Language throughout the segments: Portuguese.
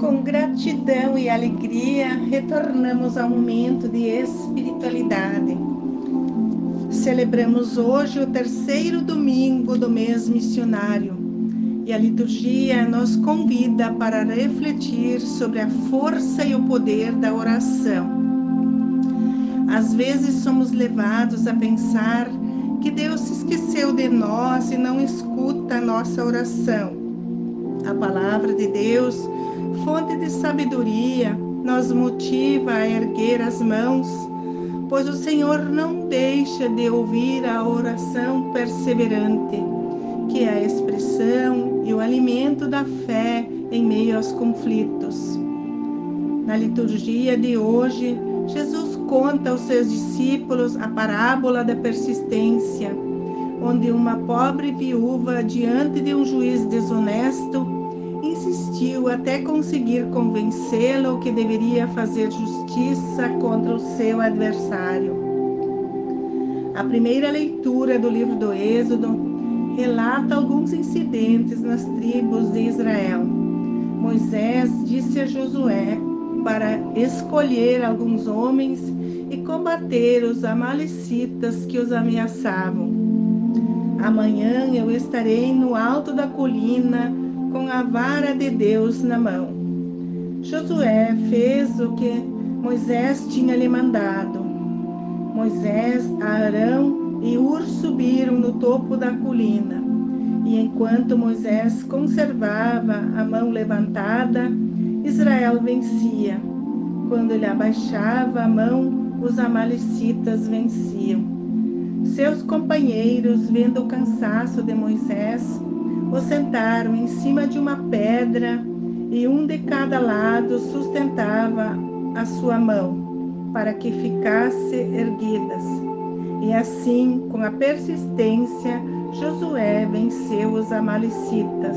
Com gratidão e alegria, retornamos ao momento de espiritualidade. Celebramos hoje o terceiro domingo do mês missionário e a liturgia nos convida para refletir sobre a força e o poder da oração. Às vezes somos levados a pensar que Deus se esqueceu de nós e não escuta a nossa oração. A palavra de Deus fonte de sabedoria, nos motiva a erguer as mãos, pois o Senhor não deixa de ouvir a oração perseverante, que é a expressão e o alimento da fé em meio aos conflitos. Na liturgia de hoje, Jesus conta aos seus discípulos a parábola da persistência, onde uma pobre viúva, diante de um juiz desonesto, insistiu até conseguir convencê-lo que deveria fazer justiça contra o seu adversário. A primeira leitura do livro do Êxodo relata alguns incidentes nas tribos de Israel. Moisés disse a Josué para escolher alguns homens e combater os amalecitas que os ameaçavam. Amanhã eu estarei no alto da colina com a vara de Deus na mão. Josué fez o que Moisés tinha lhe mandado. Moisés, Arão e Ur subiram no topo da colina. E enquanto Moisés conservava a mão levantada, Israel vencia. Quando ele abaixava a mão, os amalecitas venciam. Seus companheiros, vendo o cansaço de Moisés, o sentaram em cima de uma pedra e um de cada lado sustentava a sua mão, para que ficasse erguidas. E assim, com a persistência, Josué venceu os amalecitas.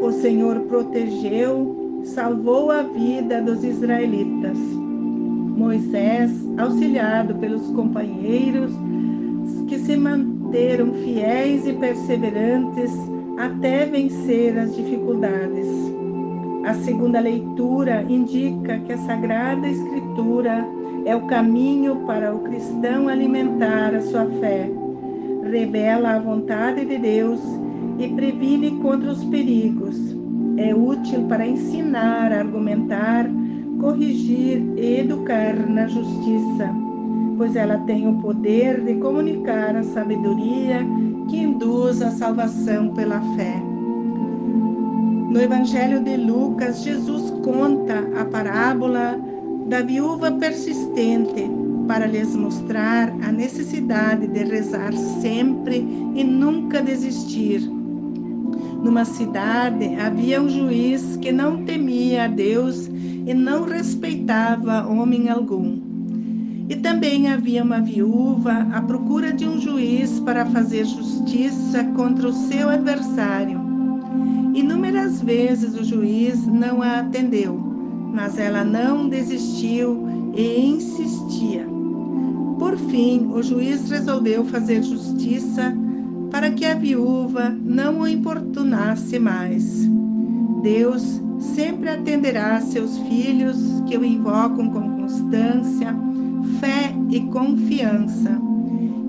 O Senhor protegeu, salvou a vida dos israelitas. Moisés, auxiliado pelos companheiros que se manteram fiéis e perseverantes até vencer as dificuldades. A segunda leitura indica que a Sagrada Escritura é o caminho para o cristão alimentar a sua fé, revela a vontade de Deus e previne contra os perigos. É útil para ensinar, argumentar, corrigir e educar na justiça pois ela tem o poder de comunicar a sabedoria que induz a salvação pela fé. No Evangelho de Lucas, Jesus conta a parábola da viúva persistente para lhes mostrar a necessidade de rezar sempre e nunca desistir. Numa cidade havia um juiz que não temia a Deus e não respeitava homem algum. E também havia uma viúva à procura de um juiz para fazer justiça contra o seu adversário. Inúmeras vezes o juiz não a atendeu, mas ela não desistiu e insistia. Por fim, o juiz resolveu fazer justiça para que a viúva não o importunasse mais. Deus sempre atenderá seus filhos que o invocam com constância fé e confiança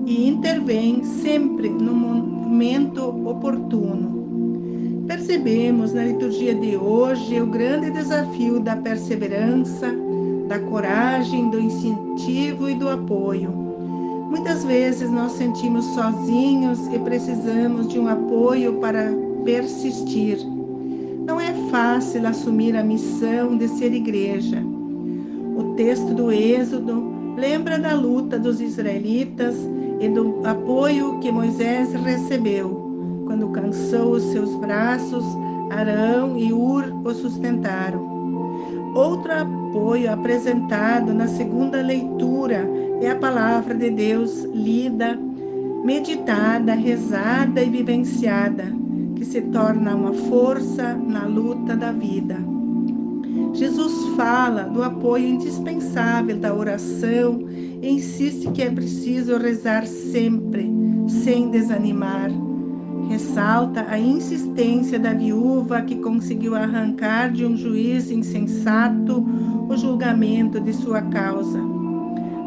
e intervém sempre no momento oportuno. Percebemos na liturgia de hoje o grande desafio da perseverança, da coragem, do incentivo e do apoio. Muitas vezes nós sentimos sozinhos e precisamos de um apoio para persistir. Não é fácil assumir a missão de ser igreja. O texto do Êxodo lembra da luta dos israelitas e do apoio que Moisés recebeu. Quando cansou os seus braços, Arão e Ur o sustentaram. Outro apoio apresentado na segunda leitura é a palavra de Deus lida, meditada, rezada e vivenciada, que se torna uma força na luta da vida. Jesus fala do apoio indispensável da oração e insiste que é preciso rezar sempre, sem desanimar. Ressalta a insistência da viúva que conseguiu arrancar de um juiz insensato o julgamento de sua causa.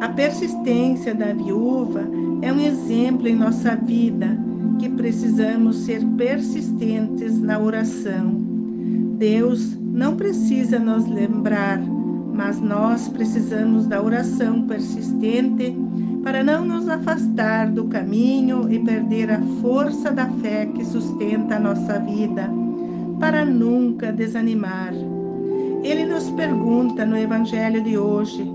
A persistência da viúva é um exemplo em nossa vida que precisamos ser persistentes na oração. Deus não precisa nos lembrar, mas nós precisamos da oração persistente para não nos afastar do caminho e perder a força da fé que sustenta a nossa vida, para nunca desanimar. Ele nos pergunta no Evangelho de hoje: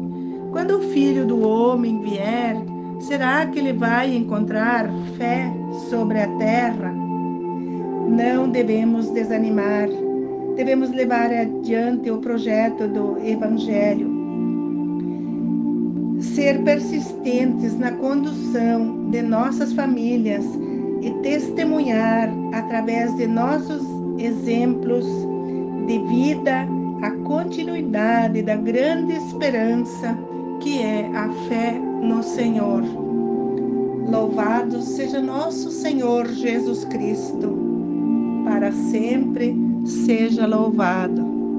quando o filho do homem vier, será que ele vai encontrar fé sobre a terra? Não devemos desanimar, devemos levar adiante o projeto do Evangelho ser persistentes na condução de nossas famílias e testemunhar através de nossos exemplos de vida a continuidade da grande esperança que é a fé no Senhor. Louvado seja nosso Senhor Jesus Cristo, para sempre seja louvado.